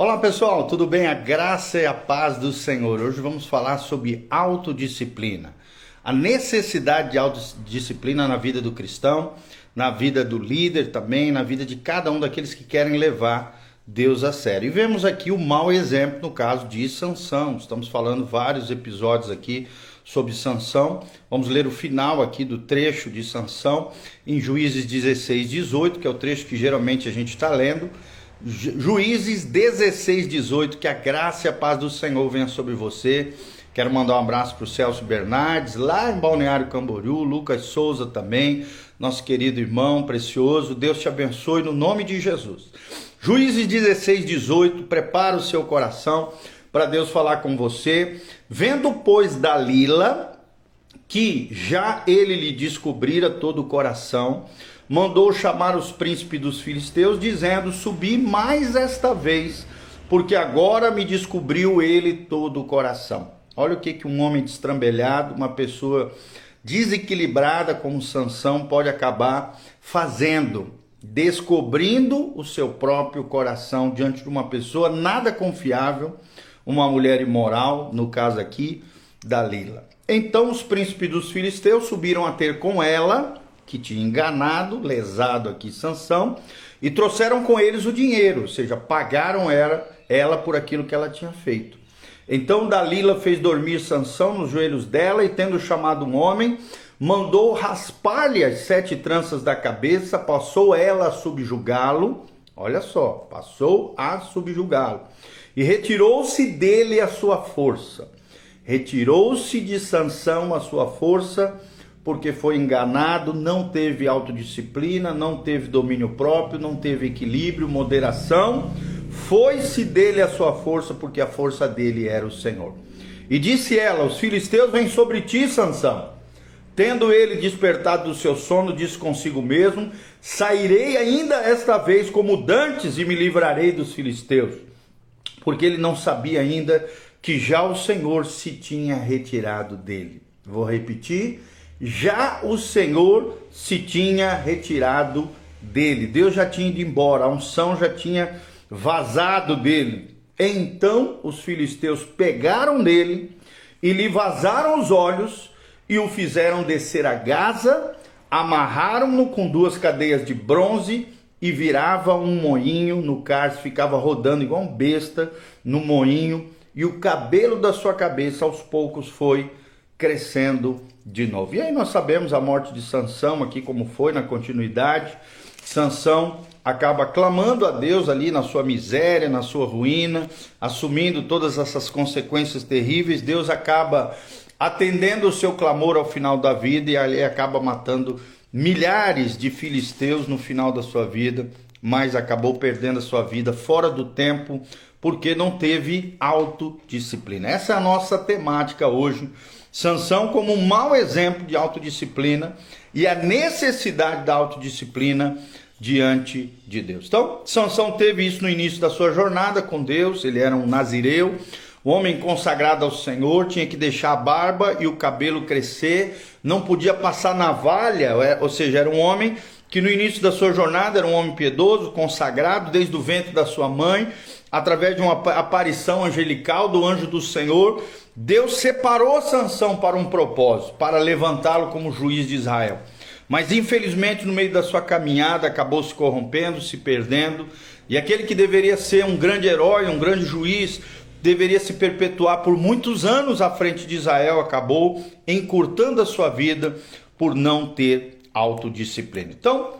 Olá pessoal, tudo bem? A graça e a paz do Senhor. Hoje vamos falar sobre autodisciplina. A necessidade de autodisciplina na vida do cristão, na vida do líder também, na vida de cada um daqueles que querem levar Deus a sério. E vemos aqui o mau exemplo no caso de Sansão. Estamos falando vários episódios aqui sobre Sansão. Vamos ler o final aqui do trecho de Sansão em Juízes 16, 18, que é o trecho que geralmente a gente está lendo. Juízes 16, 18, que a graça e a paz do Senhor venha sobre você. Quero mandar um abraço para o Celso Bernardes, lá em Balneário Camboriú, Lucas Souza também, nosso querido irmão precioso. Deus te abençoe no nome de Jesus. Juízes 16, 18, prepara o seu coração para Deus falar com você. Vendo, pois, Dalila, que já ele lhe descobrira todo o coração, mandou chamar os príncipes dos filisteus, dizendo: Subi mais esta vez, porque agora me descobriu ele todo o coração. Olha o que, que um homem destrambelhado, uma pessoa desequilibrada como Sansão pode acabar fazendo, descobrindo o seu próprio coração diante de uma pessoa nada confiável, uma mulher imoral, no caso aqui, Dalila. Então os príncipes dos filisteus subiram a ter com ela que tinha enganado, lesado aqui Sansão, e trouxeram com eles o dinheiro, ou seja, pagaram ela, ela por aquilo que ela tinha feito. Então Dalila fez dormir Sansão nos joelhos dela e tendo chamado um homem, mandou raspar-lhe as sete tranças da cabeça, passou ela a subjugá-lo. Olha só, passou a subjugá-lo. E retirou-se dele a sua força. Retirou-se de Sansão a sua força porque foi enganado, não teve autodisciplina, não teve domínio próprio, não teve equilíbrio, moderação. Foi-se dele a sua força, porque a força dele era o Senhor. E disse ela: Os filisteus vêm sobre ti, Sansão. Tendo ele despertado do seu sono, disse consigo mesmo: Sairei ainda esta vez como dantes e me livrarei dos filisteus. Porque ele não sabia ainda que já o Senhor se tinha retirado dele. Vou repetir já o Senhor se tinha retirado dele. Deus já tinha ido embora, a unção já tinha vazado dele. Então os filisteus pegaram nele e lhe vazaram os olhos e o fizeram descer a Gaza, amarraram-no com duas cadeias de bronze e virava um moinho no cárcere, ficava rodando igual um besta no moinho, e o cabelo da sua cabeça aos poucos foi crescendo de novo. E aí nós sabemos a morte de Sansão aqui como foi na continuidade. Sansão acaba clamando a Deus ali na sua miséria, na sua ruína, assumindo todas essas consequências terríveis. Deus acaba atendendo o seu clamor ao final da vida e ali acaba matando milhares de filisteus no final da sua vida, mas acabou perdendo a sua vida fora do tempo porque não teve autodisciplina. Essa é a nossa temática hoje Sansão como um mau exemplo de autodisciplina e a necessidade da autodisciplina diante de Deus. Então, Sansão teve isso no início da sua jornada com Deus, ele era um nazireu, um homem consagrado ao Senhor, tinha que deixar a barba e o cabelo crescer, não podia passar navalha, é, ou seja, era um homem que no início da sua jornada era um homem piedoso, consagrado desde o ventre da sua mãe, através de uma aparição angelical do anjo do Senhor, Deus separou Sansão para um propósito, para levantá-lo como juiz de Israel. Mas infelizmente, no meio da sua caminhada, acabou se corrompendo, se perdendo, e aquele que deveria ser um grande herói, um grande juiz, deveria se perpetuar por muitos anos à frente de Israel, acabou encurtando a sua vida por não ter autodisciplina. Então,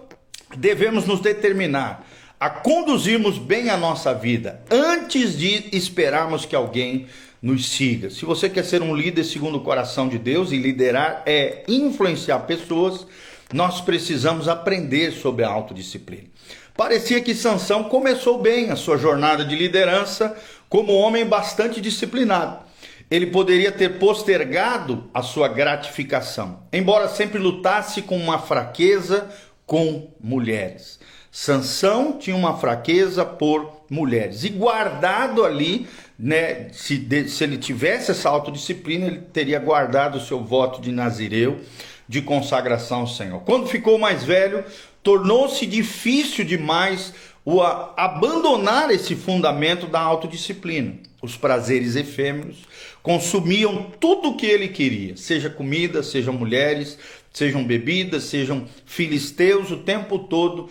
devemos nos determinar a conduzirmos bem a nossa vida antes de esperarmos que alguém nos siga. Se você quer ser um líder segundo o coração de Deus e liderar é influenciar pessoas, nós precisamos aprender sobre a autodisciplina. Parecia que Sansão começou bem a sua jornada de liderança como homem bastante disciplinado. Ele poderia ter postergado a sua gratificação, embora sempre lutasse com uma fraqueza com mulheres. Sansão tinha uma fraqueza por mulheres. E guardado ali, né, se, de, se ele tivesse essa autodisciplina, ele teria guardado o seu voto de Nazireu, de consagração ao Senhor. Quando ficou mais velho, tornou-se difícil demais o a, abandonar esse fundamento da autodisciplina. Os prazeres efêmeros consumiam tudo o que ele queria, seja comida, sejam mulheres, sejam bebidas, sejam filisteus, o tempo todo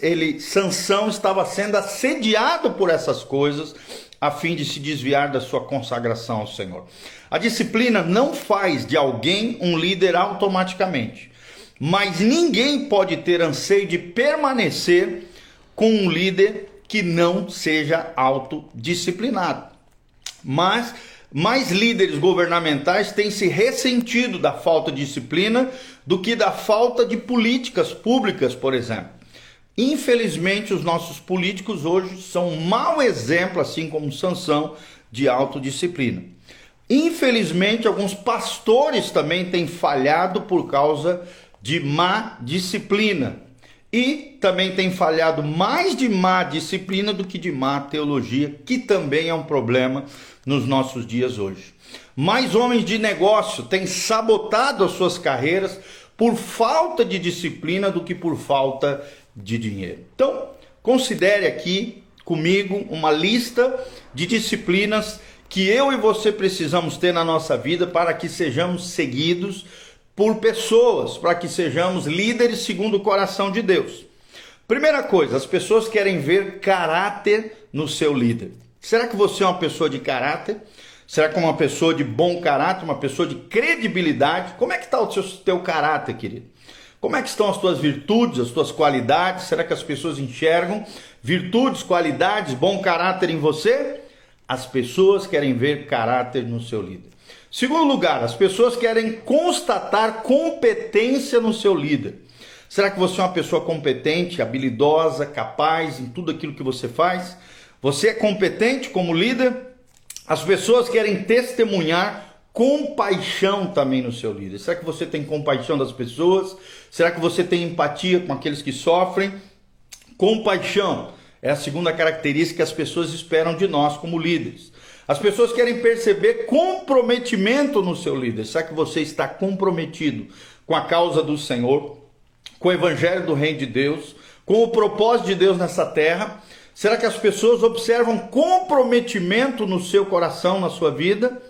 ele Sansão estava sendo assediado por essas coisas a fim de se desviar da sua consagração ao Senhor. A disciplina não faz de alguém um líder automaticamente, mas ninguém pode ter anseio de permanecer com um líder que não seja autodisciplinado. Mas mais líderes governamentais têm se ressentido da falta de disciplina do que da falta de políticas públicas, por exemplo. Infelizmente, os nossos políticos hoje são um mau exemplo, assim como Sansão, de autodisciplina. Infelizmente, alguns pastores também têm falhado por causa de má disciplina. E também têm falhado mais de má disciplina do que de má teologia, que também é um problema nos nossos dias hoje. Mais homens de negócio têm sabotado as suas carreiras por falta de disciplina do que por falta de dinheiro. Então, considere aqui comigo uma lista de disciplinas que eu e você precisamos ter na nossa vida para que sejamos seguidos por pessoas, para que sejamos líderes segundo o coração de Deus. Primeira coisa, as pessoas querem ver caráter no seu líder. Será que você é uma pessoa de caráter? Será que é uma pessoa de bom caráter, uma pessoa de credibilidade? Como é que está o seu, teu caráter, querido? Como é que estão as tuas virtudes, as tuas qualidades? Será que as pessoas enxergam virtudes, qualidades, bom caráter em você? As pessoas querem ver caráter no seu líder. Segundo lugar, as pessoas querem constatar competência no seu líder. Será que você é uma pessoa competente, habilidosa, capaz em tudo aquilo que você faz? Você é competente como líder? As pessoas querem testemunhar compaixão também no seu líder. Será que você tem compaixão das pessoas? Será que você tem empatia com aqueles que sofrem? Compaixão é a segunda característica que as pessoas esperam de nós como líderes. As pessoas querem perceber comprometimento no seu líder. Será que você está comprometido com a causa do Senhor, com o evangelho do reino de Deus, com o propósito de Deus nessa terra? Será que as pessoas observam comprometimento no seu coração, na sua vida?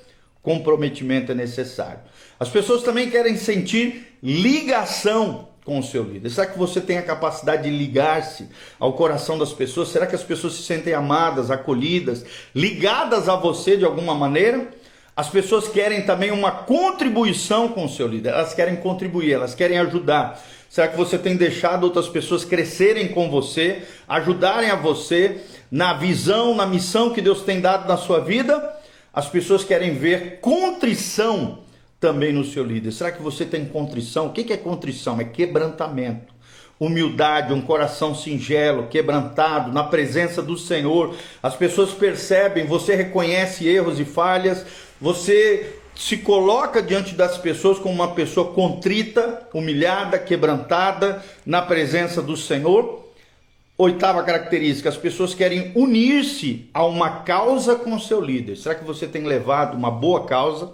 comprometimento é necessário. As pessoas também querem sentir ligação com o seu líder. Será que você tem a capacidade de ligar-se ao coração das pessoas? Será que as pessoas se sentem amadas, acolhidas, ligadas a você de alguma maneira? As pessoas querem também uma contribuição com o seu líder. Elas querem contribuir, elas querem ajudar. Será que você tem deixado outras pessoas crescerem com você, ajudarem a você na visão, na missão que Deus tem dado na sua vida? As pessoas querem ver contrição também no seu líder. Será que você tem contrição? O que é contrição? É quebrantamento, humildade, um coração singelo, quebrantado, na presença do Senhor. As pessoas percebem, você reconhece erros e falhas, você se coloca diante das pessoas como uma pessoa contrita, humilhada, quebrantada, na presença do Senhor. Oitava característica: as pessoas querem unir-se a uma causa com seu líder. Será que você tem levado uma boa causa?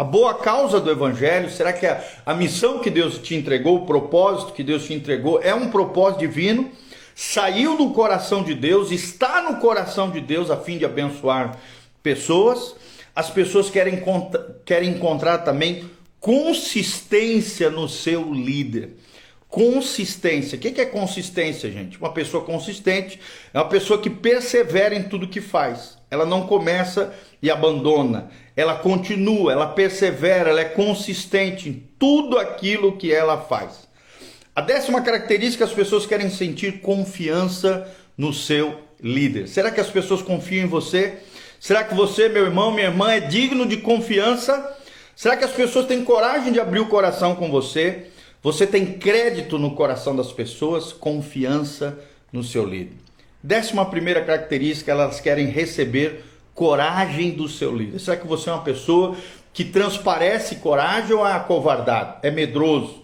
A boa causa do Evangelho? Será que a, a missão que Deus te entregou, o propósito que Deus te entregou, é um propósito divino? Saiu do coração de Deus, está no coração de Deus a fim de abençoar pessoas. As pessoas querem, querem encontrar também consistência no seu líder. Consistência. O que é consistência, gente? Uma pessoa consistente é uma pessoa que persevera em tudo que faz. Ela não começa e abandona. Ela continua, ela persevera, ela é consistente em tudo aquilo que ela faz. A décima característica, as pessoas querem sentir confiança no seu líder. Será que as pessoas confiam em você? Será que você, meu irmão, minha irmã, é digno de confiança? Será que as pessoas têm coragem de abrir o coração com você? Você tem crédito no coração das pessoas, confiança no seu líder. Décima primeira característica, elas querem receber coragem do seu líder. Será que você é uma pessoa que transparece coragem ou é acovardado? É medroso?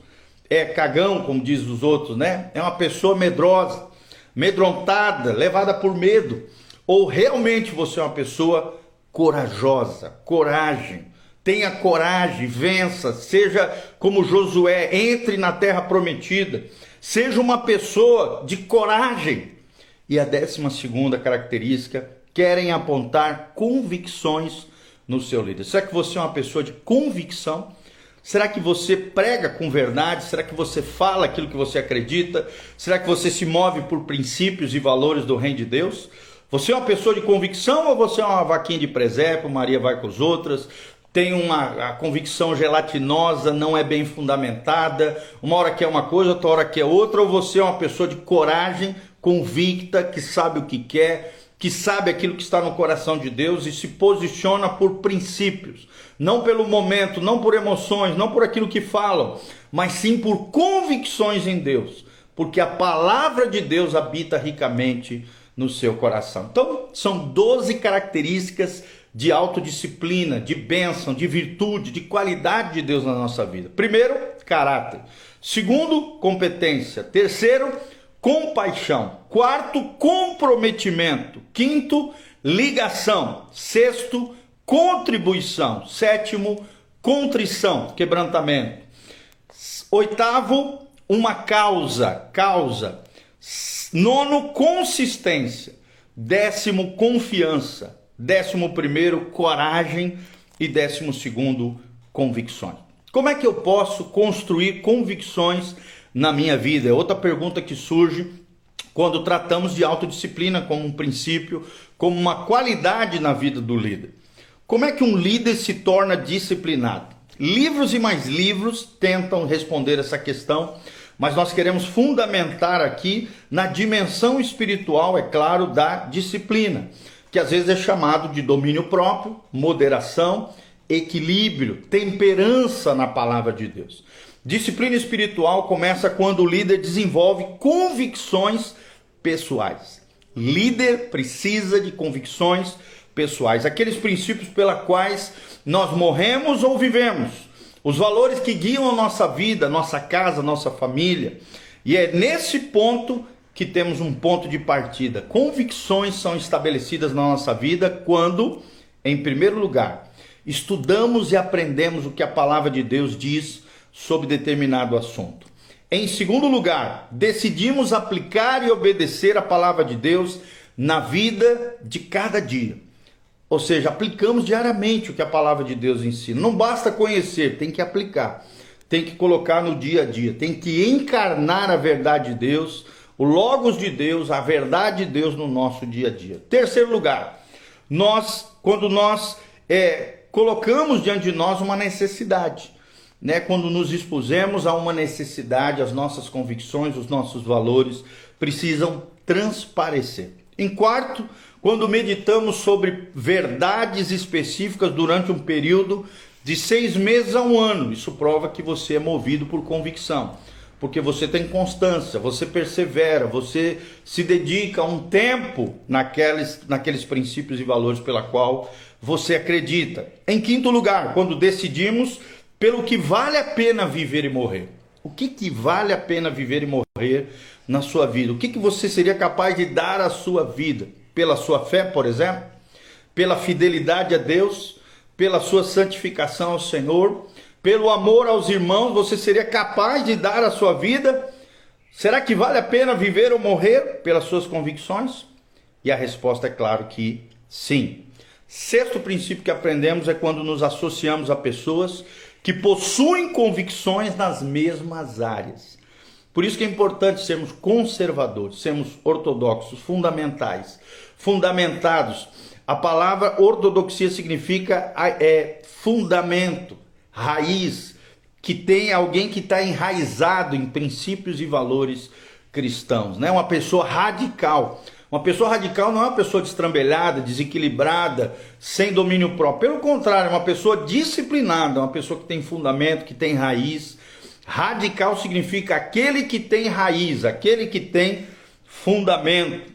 É cagão, como diz os outros, né? É uma pessoa medrosa, medrontada, levada por medo. Ou realmente você é uma pessoa corajosa, coragem, tenha coragem, vença, seja como Josué, entre na terra prometida, seja uma pessoa de coragem. E a décima segunda característica, querem apontar convicções no seu líder. Será que você é uma pessoa de convicção? Será que você prega com verdade? Será que você fala aquilo que você acredita? Será que você se move por princípios e valores do reino de Deus? Você é uma pessoa de convicção ou você é uma vaquinha de presépio, Maria vai com as outras? Tem uma convicção gelatinosa, não é bem fundamentada, uma hora quer uma coisa, outra hora quer outra, ou você é uma pessoa de coragem, convicta, que sabe o que quer, que sabe aquilo que está no coração de Deus e se posiciona por princípios, não pelo momento, não por emoções, não por aquilo que falam, mas sim por convicções em Deus, porque a palavra de Deus habita ricamente no seu coração. Então, são 12 características de autodisciplina, de bênção, de virtude, de qualidade de Deus na nossa vida. Primeiro, caráter. Segundo, competência. Terceiro, compaixão. Quarto, comprometimento. Quinto, ligação. Sexto, contribuição. Sétimo, contrição, quebrantamento. Oitavo, uma causa, causa. Nono, consistência. Décimo, confiança. Décimo primeiro, coragem. E décimo segundo, convicções. Como é que eu posso construir convicções na minha vida? É outra pergunta que surge quando tratamos de autodisciplina como um princípio, como uma qualidade na vida do líder. Como é que um líder se torna disciplinado? Livros e mais livros tentam responder essa questão, mas nós queremos fundamentar aqui na dimensão espiritual, é claro, da disciplina, que às vezes é chamado de domínio próprio, moderação, equilíbrio, temperança na palavra de Deus. Disciplina espiritual começa quando o líder desenvolve convicções pessoais. Líder precisa de convicções pessoais, aqueles princípios pela quais nós morremos ou vivemos, os valores que guiam a nossa vida, nossa casa, nossa família. E é nesse ponto que temos um ponto de partida. Convicções são estabelecidas na nossa vida quando, em primeiro lugar, estudamos e aprendemos o que a palavra de Deus diz sobre determinado assunto. Em segundo lugar, decidimos aplicar e obedecer a palavra de Deus na vida de cada dia. Ou seja, aplicamos diariamente o que a palavra de Deus ensina. Não basta conhecer, tem que aplicar. Tem que colocar no dia a dia, tem que encarnar a verdade de Deus, o logos de Deus, a verdade de Deus no nosso dia a dia. Terceiro lugar, nós quando nós é, colocamos diante de nós uma necessidade né, quando nos expusemos a uma necessidade, as nossas convicções, os nossos valores precisam transparecer. Em quarto, quando meditamos sobre verdades específicas durante um período de seis meses a um ano, isso prova que você é movido por convicção, porque você tem constância, você persevera, você se dedica um tempo naqueles, naqueles princípios e valores pela qual você acredita. Em quinto lugar, quando decidimos pelo que vale a pena viver e morrer. O que, que vale a pena viver e morrer na sua vida? O que, que você seria capaz de dar à sua vida? Pela sua fé, por exemplo? Pela fidelidade a Deus? Pela sua santificação ao Senhor? Pelo amor aos irmãos, você seria capaz de dar a sua vida? Será que vale a pena viver ou morrer pelas suas convicções? E a resposta é claro que sim. Sexto princípio que aprendemos é quando nos associamos a pessoas que possuem convicções nas mesmas áreas. Por isso que é importante sermos conservadores, sermos ortodoxos, fundamentais, fundamentados. A palavra ortodoxia significa é fundamento, raiz, que tem alguém que está enraizado em princípios e valores cristãos, né? Uma pessoa radical. Uma pessoa radical não é uma pessoa destrambelhada, desequilibrada, sem domínio próprio. Pelo contrário, é uma pessoa disciplinada, uma pessoa que tem fundamento, que tem raiz. Radical significa aquele que tem raiz, aquele que tem fundamento.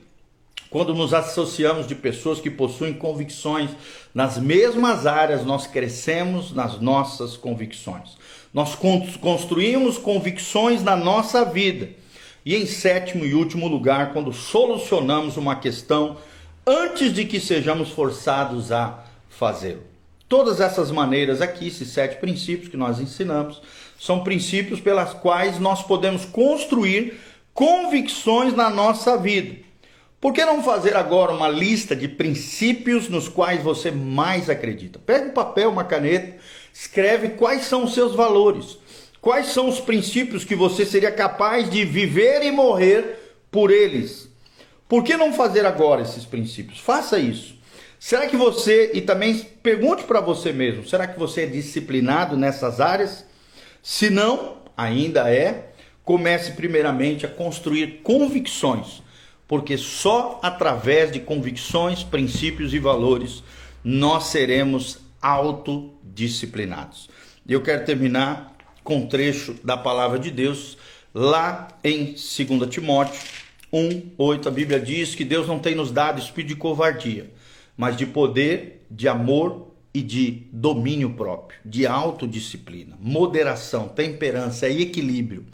Quando nos associamos de pessoas que possuem convicções nas mesmas áreas, nós crescemos nas nossas convicções. Nós construímos convicções na nossa vida e em sétimo e último lugar, quando solucionamos uma questão antes de que sejamos forçados a fazê-lo. Todas essas maneiras aqui, esses sete princípios que nós ensinamos, são princípios pelas quais nós podemos construir convicções na nossa vida. Por que não fazer agora uma lista de princípios nos quais você mais acredita? Pega um papel, uma caneta, escreve quais são os seus valores, quais são os princípios que você seria capaz de viver e morrer por eles. Por que não fazer agora esses princípios? Faça isso. Será que você, e também pergunte para você mesmo, será que você é disciplinado nessas áreas? Se não, ainda é, comece primeiramente a construir convicções porque só através de convicções, princípios e valores nós seremos autodisciplinados. E eu quero terminar com trecho da palavra de Deus lá em 2 Timóteo 1:8. A Bíblia diz que Deus não tem nos dado espírito de covardia, mas de poder, de amor e de domínio próprio, de autodisciplina, moderação, temperança e equilíbrio.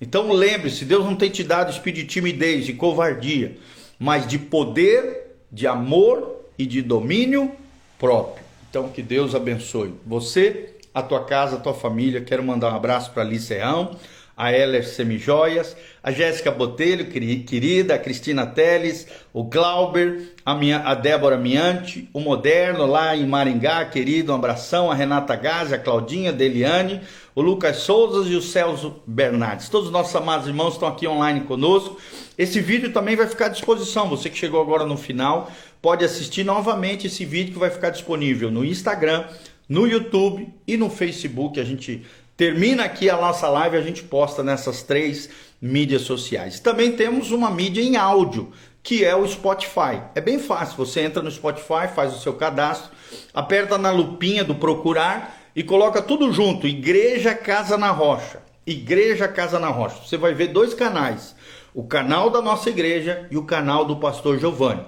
Então lembre-se, Deus não tem te dado espírito de timidez, de covardia, mas de poder, de amor e de domínio próprio. Então que Deus abençoe você, a tua casa, a tua família. Quero mandar um abraço para Alice Serrão, a Heller Semijoias, a Jéssica Botelho, querida, a Cristina Teles, o Glauber, a, minha, a Débora Miante, o Moderno lá em Maringá, querido, um abração, a Renata Gazi, a Claudinha, a Deliane, o Lucas Souza e o Celso Bernardes. Todos os nossos amados irmãos estão aqui online conosco. Esse vídeo também vai ficar à disposição. Você que chegou agora no final, pode assistir novamente esse vídeo que vai ficar disponível no Instagram, no YouTube e no Facebook. A gente termina aqui a nossa live, a gente posta nessas três mídias sociais. Também temos uma mídia em áudio, que é o Spotify. É bem fácil, você entra no Spotify, faz o seu cadastro, aperta na lupinha do procurar e coloca tudo junto, Igreja Casa na Rocha. Igreja Casa na Rocha. Você vai ver dois canais, o canal da nossa igreja e o canal do pastor Giovanni.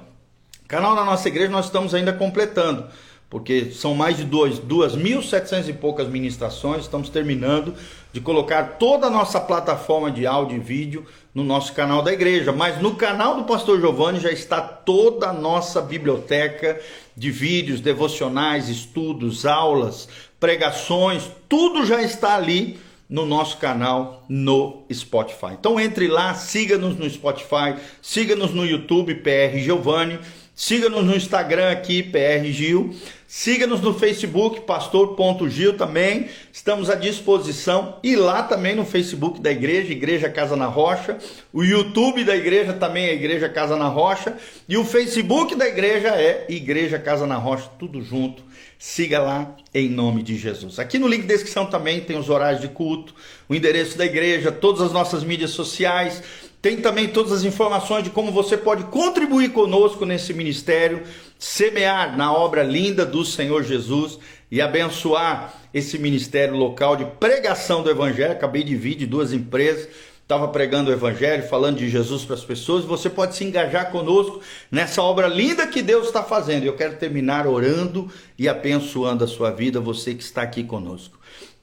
O canal da nossa igreja nós estamos ainda completando, porque são mais de 2.700 e poucas ministrações, estamos terminando de colocar toda a nossa plataforma de áudio e vídeo no nosso canal da igreja, mas no canal do pastor Giovanni já está toda a nossa biblioteca de vídeos, devocionais, estudos, aulas, pregações, tudo já está ali no nosso canal no Spotify. Então entre lá, siga-nos no Spotify, siga-nos no YouTube PR Giovanni, siga-nos no Instagram aqui PR Gil, siga-nos no Facebook pastor.gil também. Estamos à disposição e lá também no Facebook da igreja, Igreja Casa na Rocha, o YouTube da igreja também é Igreja Casa na Rocha e o Facebook da igreja é Igreja Casa na Rocha, tudo junto Siga lá em nome de Jesus. Aqui no link de descrição também tem os horários de culto, o endereço da igreja, todas as nossas mídias sociais. Tem também todas as informações de como você pode contribuir conosco nesse ministério, semear na obra linda do Senhor Jesus e abençoar esse ministério local de pregação do Evangelho. Acabei de vir de duas empresas estava pregando o Evangelho, falando de Jesus para as pessoas, você pode se engajar conosco nessa obra linda que Deus está fazendo. Eu quero terminar orando e abençoando a sua vida, você que está aqui conosco.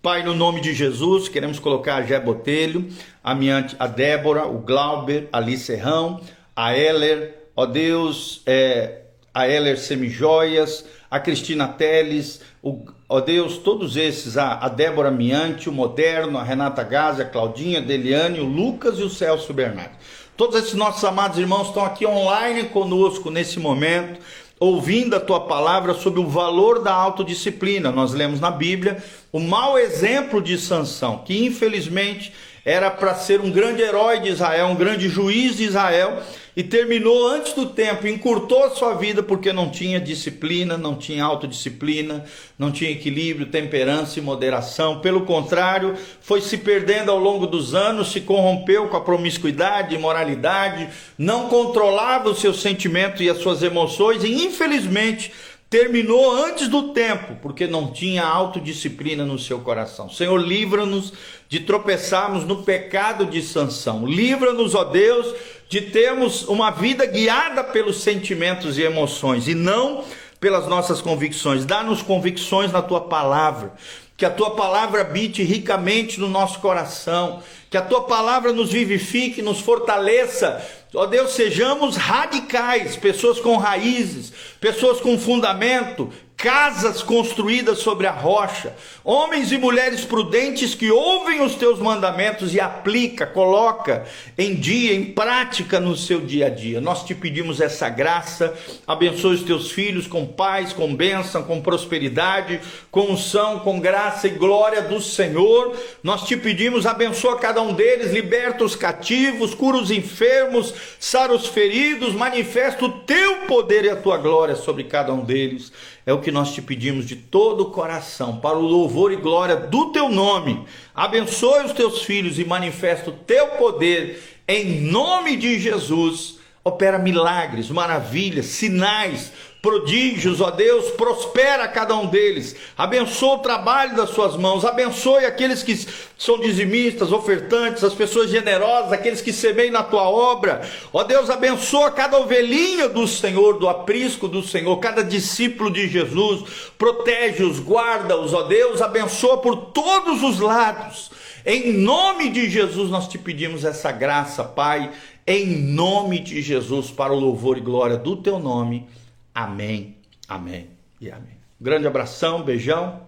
Pai, no nome de Jesus, queremos colocar a Gé Botelho, a, minha, a Débora, o Glauber, a Li Serrão, a Heller, ó Deus, é, a Heller Semijoias, a Cristina Teles, o, ó Deus, todos esses, a, a Débora Miante, o Moderno, a Renata Gazi, a Claudinha, a Deliane, o Lucas e o Celso Bernardo. Todos esses nossos amados irmãos estão aqui online conosco nesse momento, ouvindo a tua palavra sobre o valor da autodisciplina. Nós lemos na Bíblia o mau exemplo de Sansão, que infelizmente era para ser um grande herói de Israel, um grande juiz de Israel, e terminou antes do tempo, encurtou a sua vida porque não tinha disciplina, não tinha autodisciplina, não tinha equilíbrio, temperança e moderação. Pelo contrário, foi se perdendo ao longo dos anos, se corrompeu com a promiscuidade, imoralidade, não controlava os seus sentimentos e as suas emoções e infelizmente terminou antes do tempo, porque não tinha autodisciplina no seu coração. Senhor, livra-nos de tropeçarmos no pecado de sanção. Livra-nos, ó Deus, de termos uma vida guiada pelos sentimentos e emoções e não pelas nossas convicções. Dá-nos convicções na tua palavra. Que a tua palavra habite ricamente no nosso coração, que a tua palavra nos vivifique, nos fortaleça. Ó Deus, sejamos radicais, pessoas com raízes, pessoas com fundamento, casas construídas sobre a rocha, homens e mulheres prudentes que ouvem os teus mandamentos e aplica, coloca em dia, em prática no seu dia a dia. Nós te pedimos essa graça, abençoe os teus filhos com paz, com bênção, com prosperidade, com unção, com graça e glória do Senhor. Nós te pedimos, abençoa cada um deles, liberta os cativos, cura os enfermos, sara os feridos, manifesta o teu poder e a tua glória sobre cada um deles. É o que nós te pedimos de todo o coração, para o louvor e glória do teu nome. Abençoe os teus filhos e manifesta o teu poder em nome de Jesus. Opera milagres, maravilhas, sinais, prodígios, ó Deus, prospera cada um deles, abençoa o trabalho das suas mãos, abençoe aqueles que são dizimistas, ofertantes, as pessoas generosas, aqueles que semeiam na tua obra, ó Deus, abençoa cada ovelhinha do Senhor, do aprisco do Senhor, cada discípulo de Jesus, protege-os, guarda-os, ó Deus, abençoa por todos os lados, em nome de Jesus nós te pedimos essa graça, Pai, em nome de Jesus, para o louvor e glória do teu nome. Amém, amém e amém. grande abração, beijão.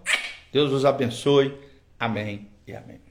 Deus os abençoe. Amém e amém.